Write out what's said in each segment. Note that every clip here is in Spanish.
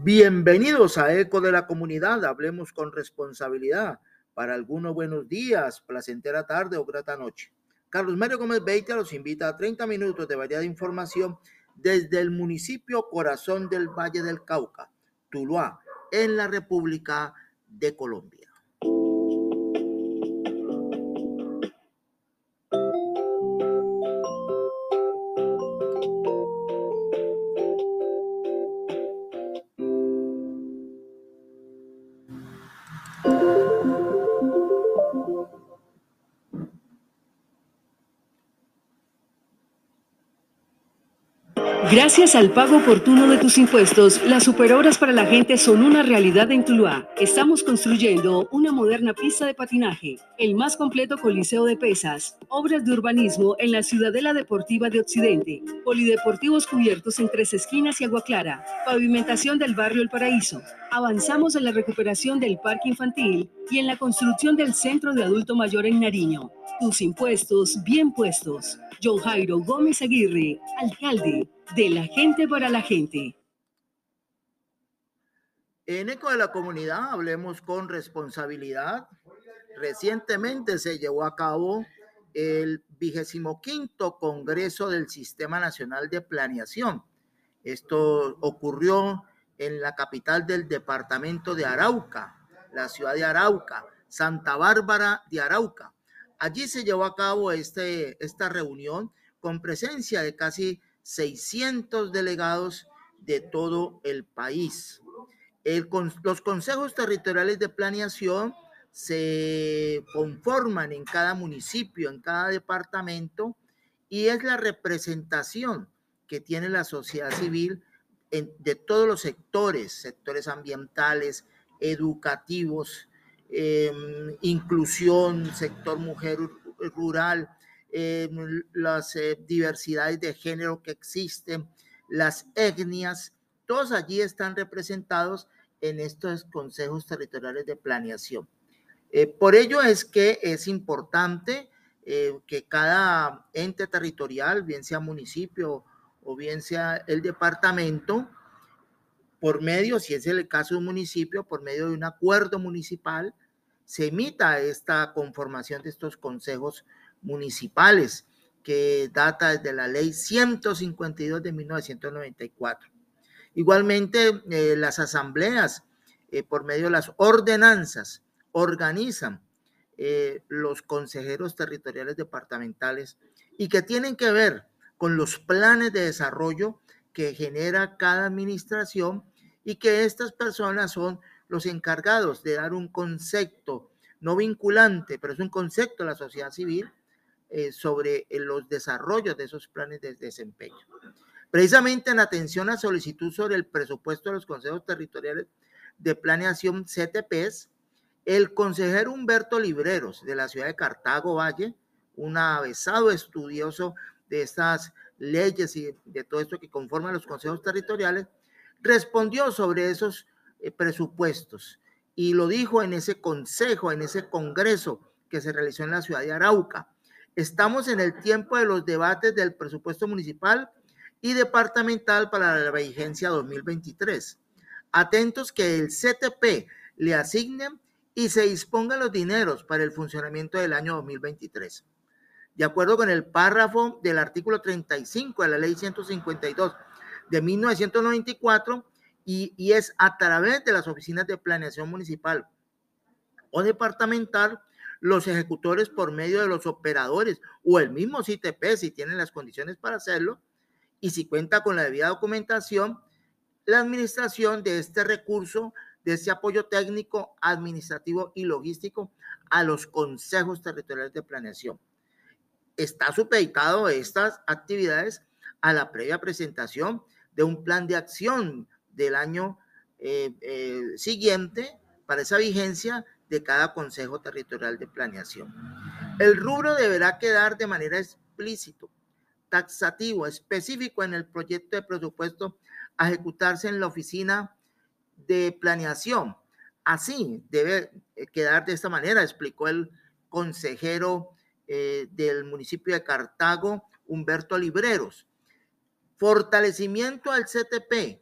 Bienvenidos a Eco de la Comunidad. Hablemos con responsabilidad. Para algunos buenos días, placentera tarde o grata noche. Carlos Mario Gómez Beita los invita a 30 minutos de variada información desde el municipio Corazón del Valle del Cauca, Tuluá, en la República de Colombia. Gracias al pago oportuno de tus impuestos, las superobras para la gente son una realidad en Tuluá. Estamos construyendo una moderna pista de patinaje, el más completo coliseo de pesas, obras de urbanismo en la Ciudadela Deportiva de Occidente, polideportivos cubiertos en tres esquinas y agua clara, pavimentación del barrio El Paraíso. Avanzamos en la recuperación del parque infantil y en la construcción del centro de adulto mayor en Nariño. Tus impuestos bien puestos. John Jairo Gómez Aguirre, alcalde de la gente para la gente. En Eco de la Comunidad hablemos con responsabilidad. Recientemente se llevó a cabo el vigésimo quinto Congreso del Sistema Nacional de Planeación. Esto ocurrió en la capital del departamento de Arauca, la ciudad de Arauca, Santa Bárbara de Arauca. Allí se llevó a cabo este, esta reunión con presencia de casi 600 delegados de todo el país. los consejos territoriales de planeación se conforman en cada municipio, en cada departamento, y es la representación que tiene la sociedad civil de todos los sectores, sectores ambientales, educativos, Em, inclusión, sector mujer rural, las eh, diversidades de género que existen, las etnias, todos allí están representados en estos consejos territoriales de planeación. Eh, por ello es que es importante eh, que cada ente territorial, bien sea municipio o bien sea el departamento, por medio, si es el caso de un municipio, por medio de un acuerdo municipal, se emita esta conformación de estos consejos municipales que data desde la ley 152 de 1994. Igualmente, eh, las asambleas, eh, por medio de las ordenanzas, organizan eh, los consejeros territoriales departamentales y que tienen que ver con los planes de desarrollo que genera cada administración y que estas personas son los encargados de dar un concepto no vinculante, pero es un concepto de la sociedad civil eh, sobre eh, los desarrollos de esos planes de desempeño. Precisamente en atención a solicitud sobre el presupuesto de los consejos territoriales de planeación CTPs, el consejero Humberto Libreros de la ciudad de Cartago Valle, un avesado estudioso de estas leyes y de todo esto que conforman los consejos territoriales, respondió sobre esos eh, presupuestos y lo dijo en ese consejo, en ese congreso que se realizó en la ciudad de Arauca. Estamos en el tiempo de los debates del presupuesto municipal y departamental para la vigencia 2023. Atentos que el CTP le asignen y se dispongan los dineros para el funcionamiento del año 2023. De acuerdo con el párrafo del artículo 35 de la ley 152 de 1994, y, es a través de las oficinas de planeación municipal o departamental los ejecutores por medio de los operadores o el mismo CITP si tienen las condiciones para hacerlo y si cuenta con la debida documentación, la administración de este recurso, de este apoyo técnico, administrativo y logístico a los consejos territoriales de planeación. Está supeditado estas actividades a la previa presentación de un plan de acción del año eh, eh, siguiente para esa vigencia de cada Consejo Territorial de Planeación. El rubro deberá quedar de manera explícito, taxativo, específico en el proyecto de presupuesto a ejecutarse en la oficina de planeación. Así debe eh, quedar de esta manera, explicó el consejero del municipio de Cartago, Humberto Libreros. Fortalecimiento al CTP,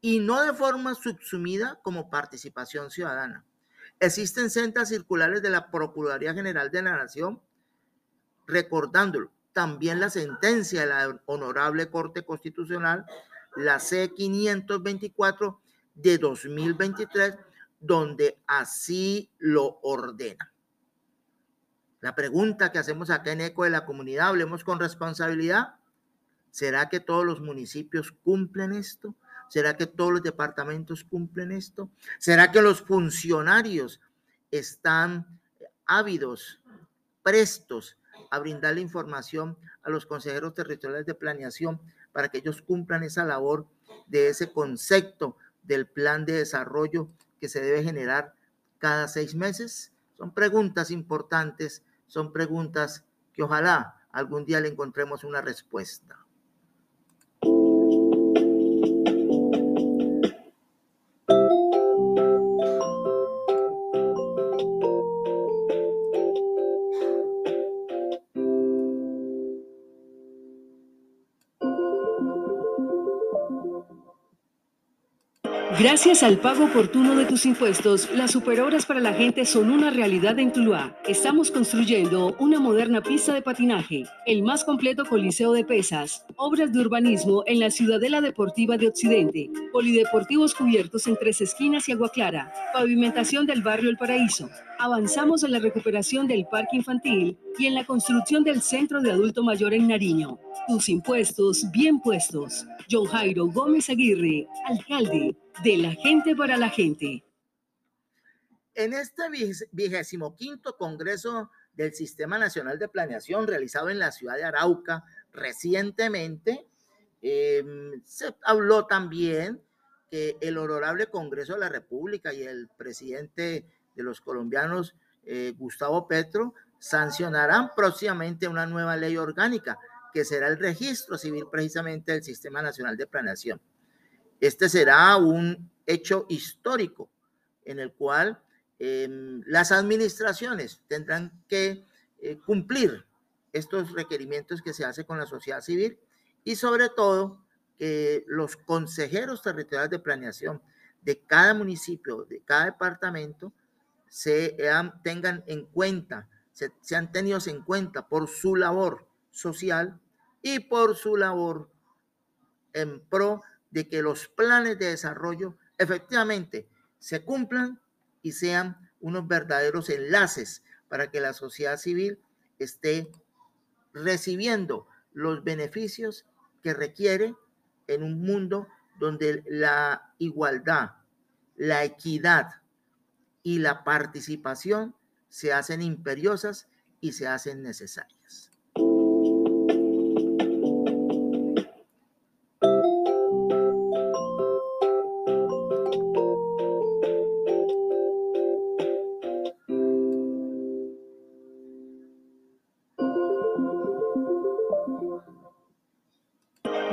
y no de forma subsumida como participación ciudadana. Existen sendas circulares de la Procuraduría General de la Nación recordándolo. También la sentencia de la Honorable Corte Constitucional, la C524 de 2023, donde así lo ordena. La pregunta que hacemos acá en ECO de la comunidad, hablemos con responsabilidad. ¿Será que todos los municipios cumplen esto? ¿Será que todos los departamentos cumplen esto? ¿Será que los funcionarios están ávidos, prestos a brindar la información a los consejeros territoriales de planeación para que ellos cumplan esa labor de ese concepto del plan de desarrollo que se debe generar cada seis meses? Son preguntas importantes, son preguntas que ojalá algún día le encontremos una respuesta. Gracias al pago oportuno de tus impuestos, las superobras para la gente son una realidad en Tuluá. Estamos construyendo una moderna pista de patinaje, el más completo coliseo de pesas, obras de urbanismo en la Ciudadela Deportiva de Occidente, polideportivos cubiertos en tres esquinas y agua clara, pavimentación del barrio El Paraíso. Avanzamos en la recuperación del parque infantil y en la construcción del centro de adulto mayor en Nariño. Tus impuestos bien puestos. John Jairo Gómez Aguirre, alcalde de la gente para la gente. En este vigésimo quinto Congreso del Sistema Nacional de Planeación realizado en la ciudad de Arauca recientemente, em, se habló también que el honorable Congreso de la República y el presidente de los colombianos, eh, Gustavo Petro, sancionarán próximamente una nueva ley orgánica que será el registro civil precisamente del Sistema Nacional de Planeación. Este será un hecho histórico en el cual em, las administraciones tendrán que eh, cumplir estos requerimientos que se hace con la sociedad civil y sobre todo que los consejeros territoriales de planeación de cada municipio, de cada departamento, se tengan en cuenta, se, sean tenidos en cuenta por su labor social y por su labor en pro de que los planes de desarrollo efectivamente se cumplan y sean unos verdaderos enlaces para que la sociedad civil esté recibiendo los beneficios que requiere en un mundo donde la igualdad, la equidad y la participación se hacen imperiosas y se hacen necesarias.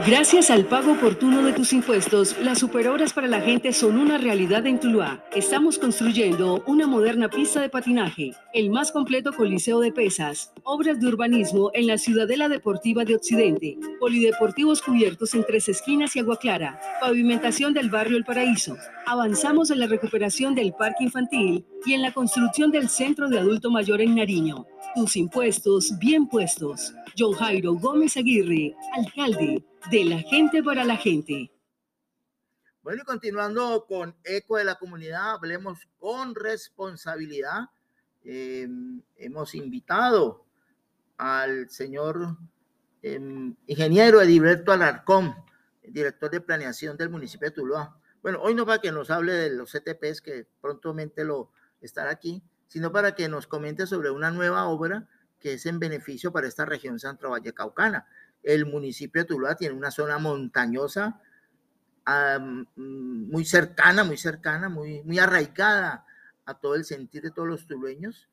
Gracias al pago oportuno de tus impuestos, las superobras para la gente son una realidad en Tuluá. Estamos construyendo una moderna pista de patinaje, el más completo coliseo de pesas, obras de urbanismo en la Ciudadela Deportiva de Occidente, polideportivos cubiertos en tres esquinas y agua clara, pavimentación del barrio El Paraíso. Avanzamos en la recuperación del parque infantil y en la construcción del centro de adulto mayor en Nariño. Tus impuestos bien puestos. John Jairo Gómez Aguirre, alcalde de la gente para la gente. Bueno, y continuando con Eco de la Comunidad, hablemos con responsabilidad. Em, hemos invitado al señor em, ingeniero Edilberto Alarcón, director de planeación del municipio de Tuluá. Bueno, hoy no para que nos hable de los CTPs, que prontamente lo estará aquí, sino para que nos comente sobre una nueva obra que es en beneficio para esta región Centro Valle Caucana. El municipio de Tuluá tiene una zona montañosa muy cercana, muy cercana, muy, arraigada a todo el sentir de todos los tulueños.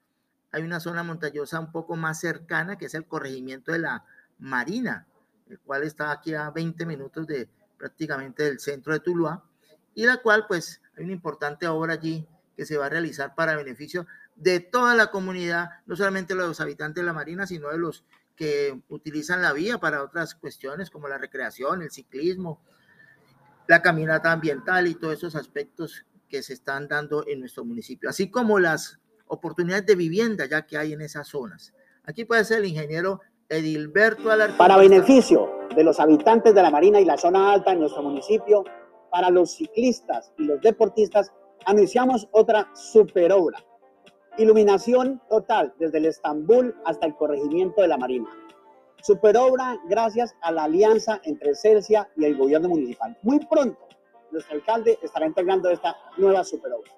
Hay una zona montañosa un poco más cercana, que es el corregimiento de la Marina, el cual está aquí a 20 minutos de prácticamente del centro de Tuluá, y la cual pues hay una importante obra allí que se va a realizar para beneficio de toda la comunidad, no solamente los habitantes de la Marina, sino de los que utilizan la vía para otras cuestiones como la recreación, el ciclismo, la caminata ambiental y todos esos aspectos que se están dando en nuestro municipio, así como las oportunidades de vivienda ya que hay en esas zonas. Aquí puede ser el ingeniero Edilberto Alarcón. Para beneficio de los habitantes de la Marina y la zona alta en nuestro municipio, para los ciclistas y los deportistas, anunciamos otra superobra. Iluminación total desde el Estambul hasta el corregimiento de la Marina. Superobra gracias a la alianza entre Celsia y el gobierno municipal. Muy pronto, nuestro alcalde estará integrando esta nueva superobra.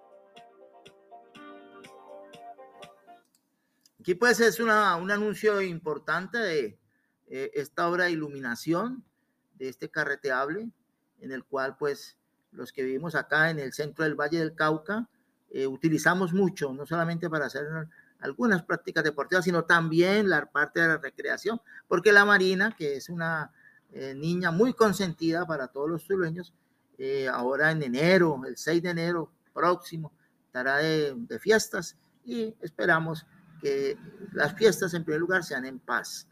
Aquí pues es una, un anuncio importante de eh, esta obra de iluminación de este carreteable, en el cual pues los que vivimos acá en el centro del Valle del Cauca eh, utilizamos mucho, no solamente para hacer algunas prácticas deportivas, sino también la parte de la recreación, porque la Marina, que es una eh, niña muy consentida para todos los tulueños, ahora en enero, el 6 de enero próximo, estará de, de fiestas y esperamos que las fiestas en primer lugar sean en paz,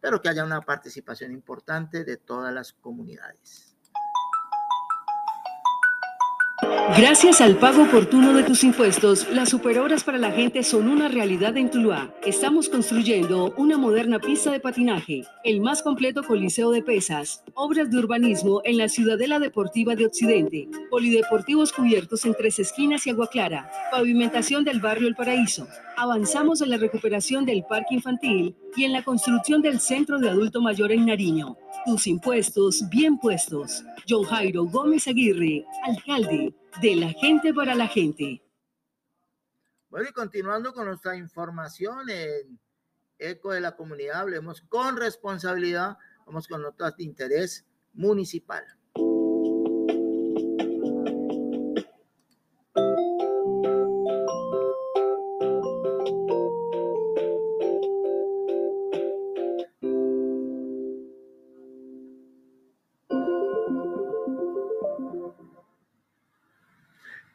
pero que haya una participación importante de todas las comunidades. Gracias al pago oportuno de tus impuestos, las superhoras para la gente son una realidad en Tuluá. Estamos construyendo una moderna pista de patinaje, el más completo coliseo de pesas, obras de urbanismo en la Ciudadela Deportiva de Occidente, polideportivos cubiertos en tres esquinas y agua clara, pavimentación del barrio El Paraíso. Avanzamos en la recuperación del parque infantil y en la construcción del centro de adulto mayor en Nariño. Tus impuestos bien puestos. John Jairo Gómez Aguirre, alcalde de la gente para la gente. Bueno, y continuando con nuestra información en Eco de la Comunidad, hablemos con responsabilidad, vamos con notas de interés municipal.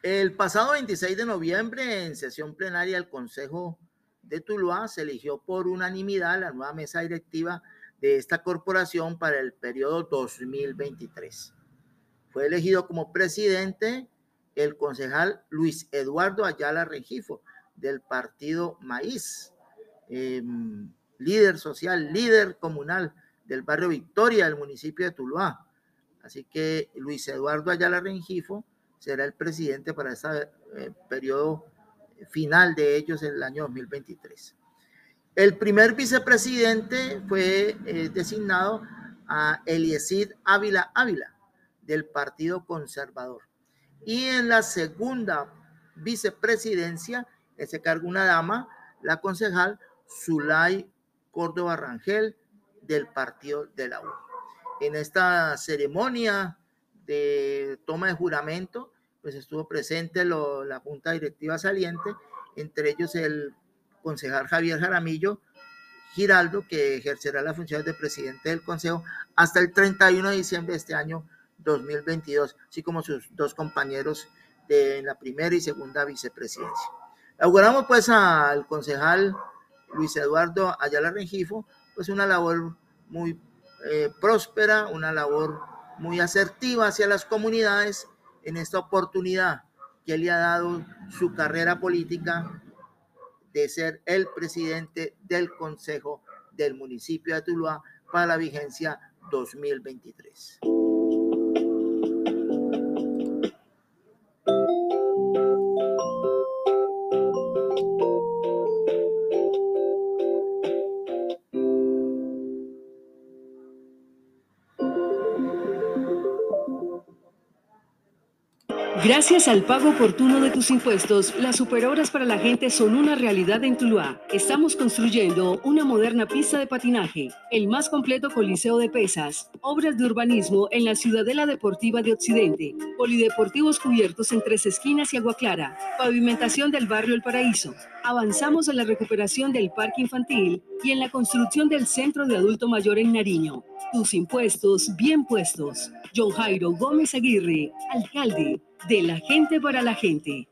El pasado 26 de noviembre, en sesión plenaria del Consejo de Tuluá, se eligió por unanimidad la nueva mesa directiva de esta corporación para el periodo 2023. Fue elegido como presidente el concejal Luis Eduardo Ayala Regifo del partido Maíz, em, líder social, líder comunal del barrio Victoria del municipio de Tuluá. Así que Luis Eduardo Ayala Rengifo será el presidente para ese eh, periodo final de ellos en el año 2023. El primer vicepresidente fue eh, designado a Eliesid Ávila Ávila del Partido Conservador. Y en la segunda vicepresidencia se cargo una dama, la concejal Zulay Córdoba Rangel del Partido de la U. En esta ceremonia de toma de juramento, pues estuvo presente la junta directiva saliente, entre ellos el concejal Javier Jaramillo Giraldo, que ejercerá la función de presidente del consejo hasta el 31 de diciembre de este año 2022, así como sus dos compañeros de la primera y segunda vicepresidencia. Auguramos pues al concejal Luis Eduardo Ayala Rengifo, pues una labor muy eh, próspera, una labor muy asertiva hacia las comunidades en esta oportunidad que le ha dado su carrera política de ser el presidente del Consejo del municipio de Tuluá para la vigencia 2023. Gracias al pago oportuno de tus impuestos, las superhoras para la gente son una realidad en Tuluá. Estamos construyendo una moderna pista de patinaje, el más completo coliseo de pesas, obras de urbanismo en la Ciudadela Deportiva de Occidente, polideportivos cubiertos en tres esquinas y agua clara, pavimentación del barrio El Paraíso. Avanzamos en la recuperación del parque infantil y en la construcción del centro de adulto mayor en Nariño. Tus impuestos bien puestos. John Jairo Gómez Aguirre, alcalde de la gente para la gente.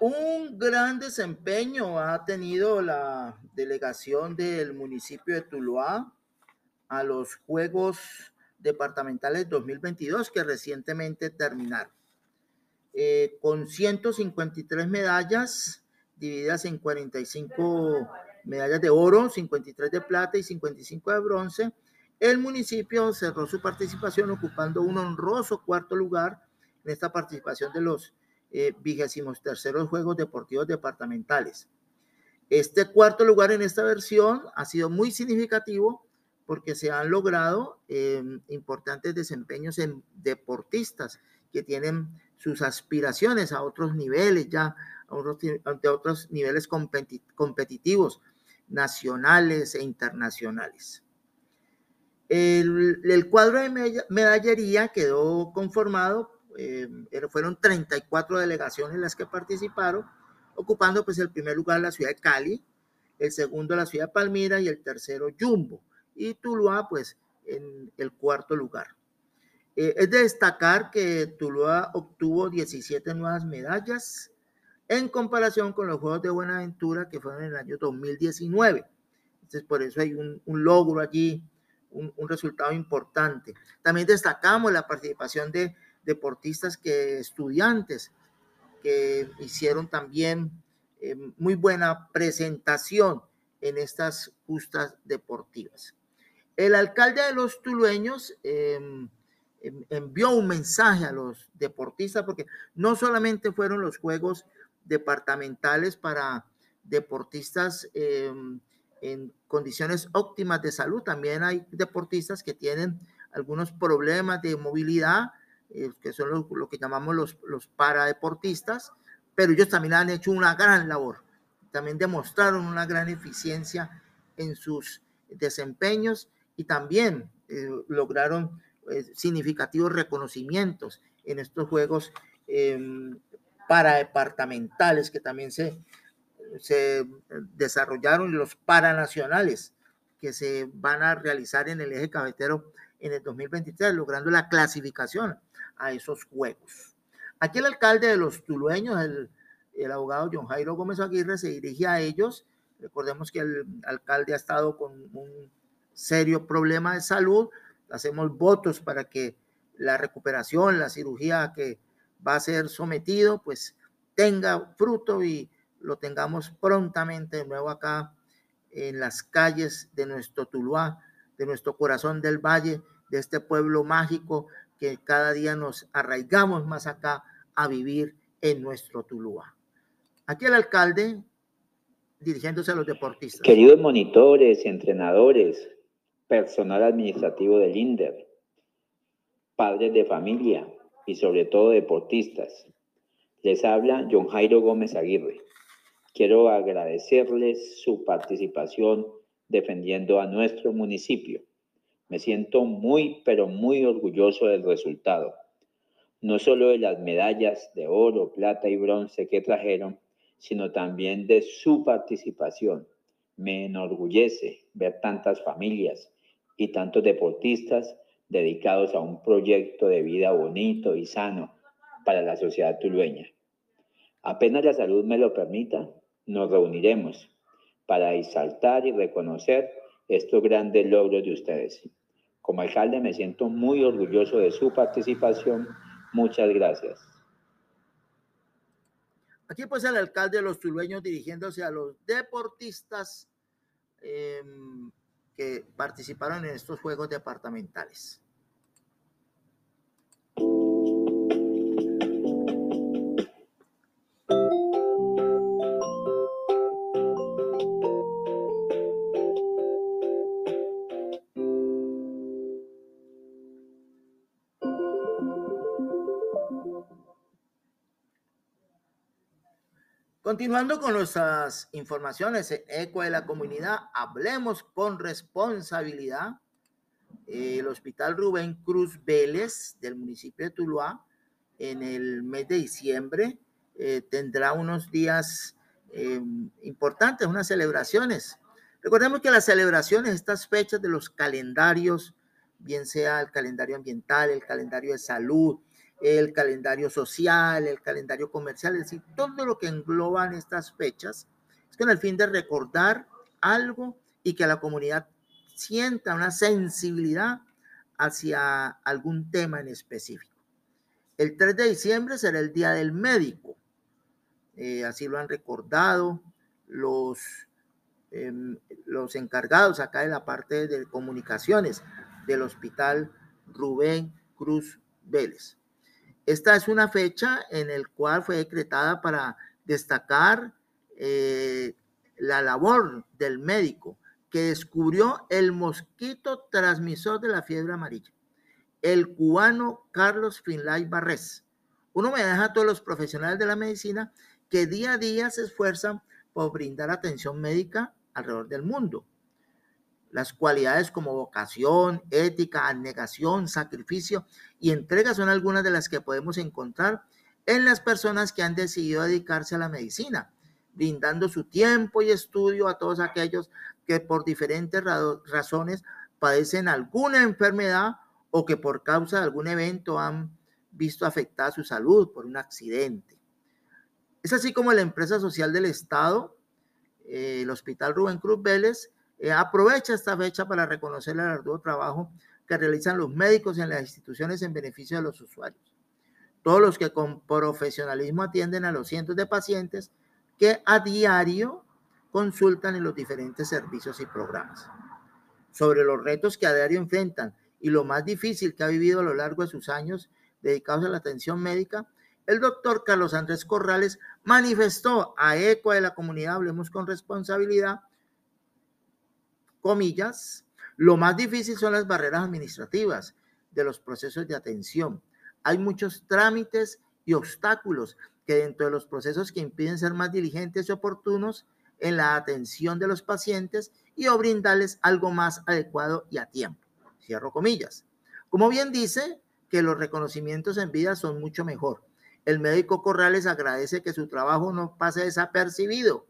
Un gran desempeño ha tenido la delegación del municipio de Tuluá a los Juegos Departamentales 2022 que recientemente terminaron. Eh, con 153 medallas divididas en 45 medallas de oro, 53 de plata y 55 de bronce, el municipio cerró su participación ocupando un honroso cuarto lugar en esta participación de los eh, vigésimos terceros Juegos Deportivos Departamentales. Este cuarto lugar en esta versión ha sido muy significativo porque se han logrado em, importantes desempeños en deportistas que tienen sus aspiraciones a otros niveles, ya a otros, a otros niveles competitivos, nacionales e internacionales. El, cuadro de medallería quedó conformado, eh, fueron 34 delegaciones las que participaron, ocupando pues el primer lugar la ciudad de Cali, el segundo la ciudad de Palmira y el tercero Jumbo, y Tuluá pues en el cuarto lugar. Eh, es de destacar que Tuluá obtuvo 17 nuevas medallas en comparación con los Juegos de Buenaventura que fueron en el año 2019. Entonces por eso hay un, un logro allí un, resultado importante. También destacamos la participación de deportistas que estudiantes que hicieron también eh, muy buena presentación en estas justas deportivas. El alcalde de los tulueños em, em, envió un mensaje a los deportistas porque no solamente fueron los juegos departamentales para deportistas em, en condiciones óptimas de salud. También hay deportistas que tienen algunos problemas de movilidad, eh, que son lo, que llamamos los, los paradeportistas, pero ellos también han hecho una gran labor. También demostraron una gran eficiencia en sus desempeños y también eh, lograron eh, significativos reconocimientos en estos juegos em, paradepartamentales que también se, se desarrollaron los paranacionales que se van a realizar en el eje cafetero en el 2023, logrando la clasificación a esos juegos. Aquí el alcalde de los tulueños, el, el abogado John Jairo Gómez Aguirre, se dirige a ellos. Recordemos que el alcalde ha estado con un serio problema de salud. Hacemos votos para que la recuperación, la cirugía que va a ser sometido, pues tenga fruto y lo tengamos prontamente de nuevo acá en las calles de nuestro Tuluá, de nuestro corazón del valle, de este pueblo mágico que cada día nos arraigamos más acá a vivir en nuestro Tuluá. Aquí el alcalde dirigiéndose a los deportistas. Queridos monitores entrenadores, personal administrativo del INDER, padres de familia y sobre todo deportistas, les habla John Jairo Gómez Aguirre Quiero agradecerles su participación defendiendo a nuestro municipio. Me siento muy, pero muy orgulloso del resultado. No solo de las medallas de oro, plata y bronce que trajeron, sino también de su participación. Me enorgullece ver tantas familias y tantos deportistas dedicados a un proyecto de vida bonito y sano para la sociedad tulueña. Apenas la salud me lo permita, nos reuniremos para exaltar y reconocer estos grandes logros de ustedes. Como alcalde me siento muy orgulloso de su participación. Muchas gracias. Aquí pues el alcalde de los tulueños dirigiéndose a los deportistas em, que participaron en estos juegos departamentales. Continuando con nuestras informaciones, Eco de la Comunidad, hablemos con responsabilidad. El Hospital Rubén Cruz Vélez del municipio de Tuluá en el mes de diciembre eh, tendrá unos días em, importantes, unas celebraciones. Recordemos que las celebraciones, estas fechas de los calendarios, bien sea el calendario ambiental, el calendario de salud, el calendario social, el calendario comercial, es decir, todo lo que engloban estas fechas, es con el fin de recordar algo y que la comunidad sienta una sensibilidad hacia algún tema en específico. El 3 de diciembre será el Día del Médico. Eh, así lo han recordado los, em, los encargados acá de la parte de comunicaciones del Hospital Rubén Cruz Vélez. Esta es una fecha en la cual fue decretada para destacar eh, la labor del médico que descubrió el mosquito transmisor de la fiebre amarilla, el cubano Carlos Finlay Barrés. Uno me deja a todos los profesionales de la medicina que día a día se esfuerzan por brindar atención médica alrededor del mundo. Las cualidades como vocación, ética, abnegación, sacrificio y entrega son algunas de las que podemos encontrar en las personas que han decidido dedicarse a la medicina, brindando su tiempo y estudio a todos aquellos que por diferentes razones padecen alguna enfermedad o que por causa de algún evento han visto afectada su salud por un accidente. Es así como la empresa social del Estado, eh, el Hospital Rubén Cruz Vélez, eh, aprovecha esta fecha para reconocer el arduo trabajo que realizan los médicos en las instituciones en beneficio de los usuarios. Todos los que con profesionalismo atienden a los cientos de pacientes que a diario consultan en los diferentes servicios y programas. Sobre los retos que a diario enfrentan y lo más difícil que ha vivido a lo largo de sus años dedicados a la atención médica, el doctor Carlos Andrés Corrales manifestó a eco de la comunidad, hablemos con responsabilidad, comillas, lo más difícil son las barreras administrativas de los procesos de atención. Hay muchos trámites y obstáculos que dentro de los procesos que impiden ser más diligentes y oportunos en la atención de los pacientes y o brindarles algo más adecuado y a tiempo. Cierro comillas. Como bien dice, que los reconocimientos en vida son mucho mejor. El médico Corrales agradece que su trabajo no pase desapercibido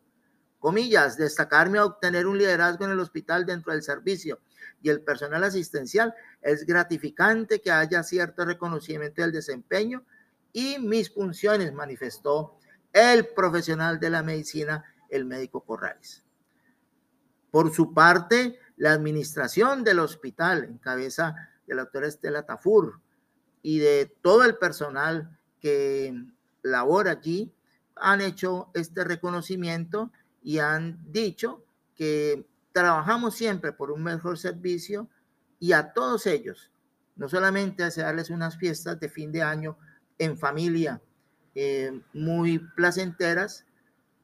comillas, destacarme a obtener un liderazgo en el hospital dentro del servicio y el personal asistencial, es gratificante que haya cierto reconocimiento del desempeño y mis funciones, manifestó el profesional de la medicina, el médico Corrales. Por su parte, la administración del hospital, en cabeza de la doctora Estela Tafur y de todo el personal que labora allí, han hecho este reconocimiento y han dicho que trabajamos siempre por un mejor servicio y a todos ellos, no solamente desearles unas fiestas de fin de año en familia eh, muy placenteras,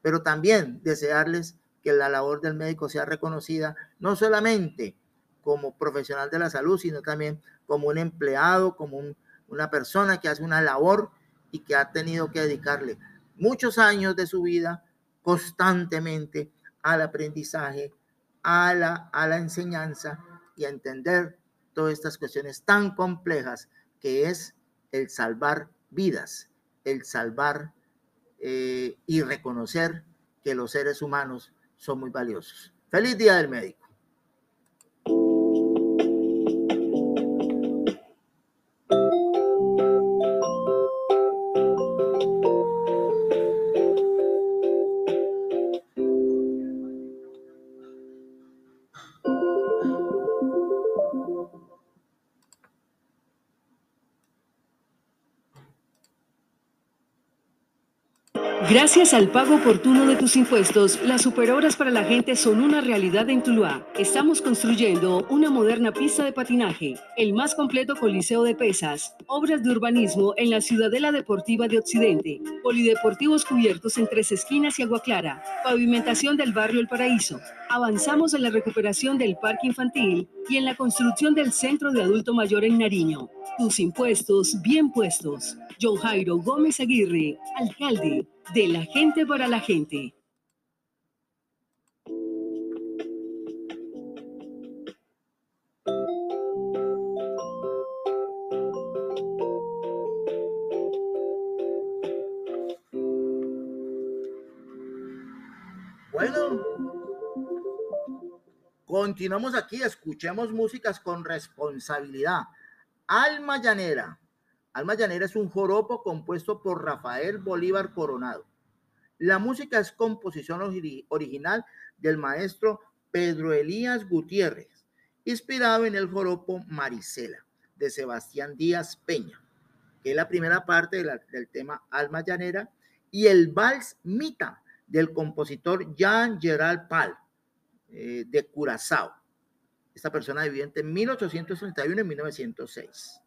pero también desearles que la labor del médico sea reconocida no solamente como profesional de la salud, sino también como un empleado, como una persona que hace una labor y que ha tenido que dedicarle muchos años de su vida constantemente al aprendizaje, a la, a la enseñanza y a entender todas estas cuestiones tan complejas que es el salvar vidas, el salvar eh, y reconocer que los seres humanos son muy valiosos. Feliz Día del Médico. Gracias al pago oportuno de tus impuestos, las superobras para la gente son una realidad en Tuluá. Estamos construyendo una moderna pista de patinaje, el más completo coliseo de pesas, obras de urbanismo en la Ciudadela Deportiva de Occidente, polideportivos cubiertos en tres esquinas y agua clara, pavimentación del barrio El Paraíso. Avanzamos en la recuperación del parque infantil y en la construcción del centro de adulto mayor en Nariño. Tus impuestos bien puestos. John Jairo Gómez Aguirre, alcalde de la gente para la gente. Bueno, continuamos aquí, escuchemos músicas con responsabilidad. Alma Llanera, Alma Llanera es un joropo compuesto por Rafael Bolívar Coronado. La música es composición original del maestro Pedro Elías Gutiérrez, inspirado en el joropo Marisela de Sebastián Díaz Peña, que es la primera parte del tema Alma Llanera, y el vals Mita del compositor Jean Gerald Pal eh, de Curazao. Esta persona vivió entre 1831 y 1906.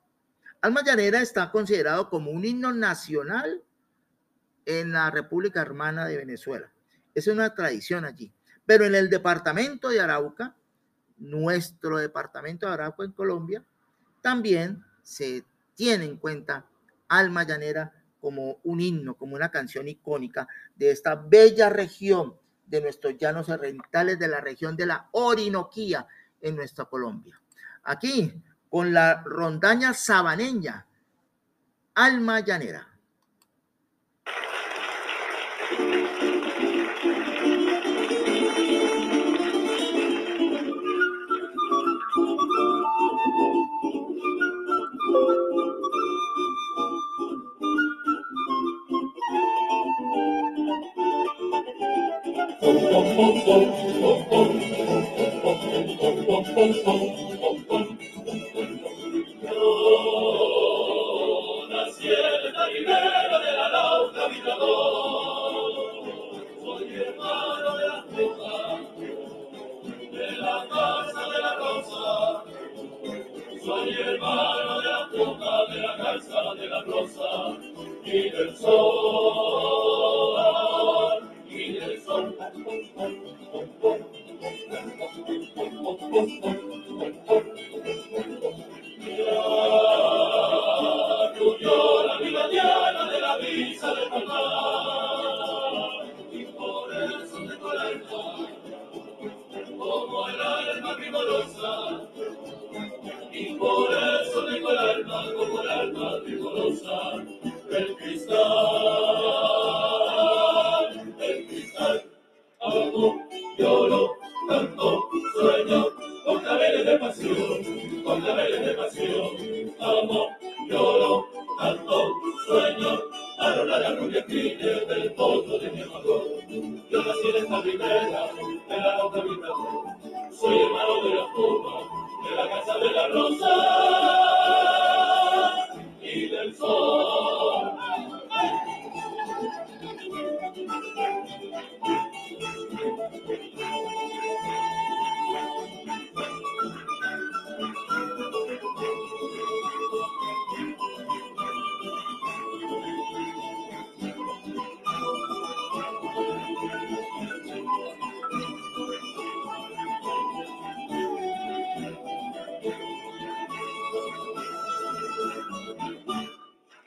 Alma Llanera está considerado como un himno nacional en la República Hermana de Venezuela. Es una tradición allí. Pero en el departamento de Arauca, nuestro departamento de Arauca en Colombia, también se tiene en cuenta Alma Llanera como un himno, como una canción icónica de esta bella región de nuestros llanos orientales de la región de la Orinoquía en nuestra Colombia. Aquí, con la rondaña sabaneña, Alma Llanera.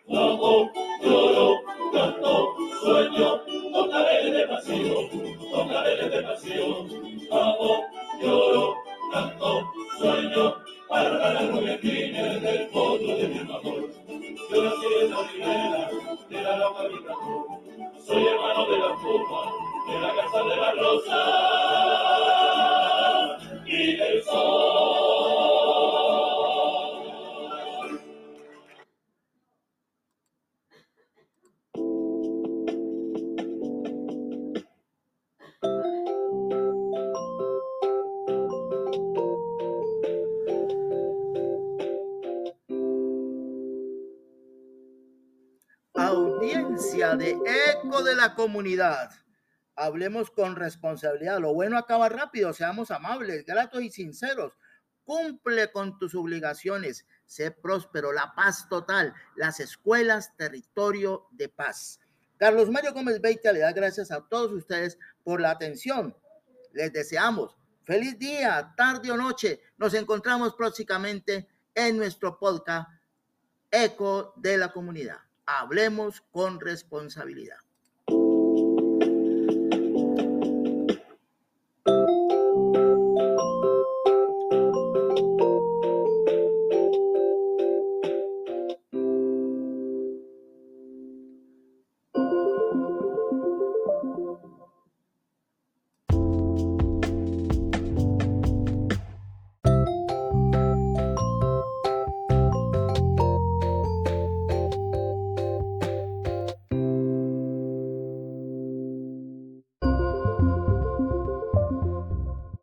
De comunidad. Hablemos con responsabilidad. Lo bueno acaba rápido. Seamos amables, gratos y sinceros. Cumple con tus obligaciones. Sé próspero. La paz total. Las escuelas, territorio de paz. Carlos Mario Gómez Beita le da gracias a todos ustedes por la atención. Les deseamos feliz día, tarde o noche. Nos encontramos próximamente en nuestro podcast Eco de la Comunidad. Hablemos con responsabilidad.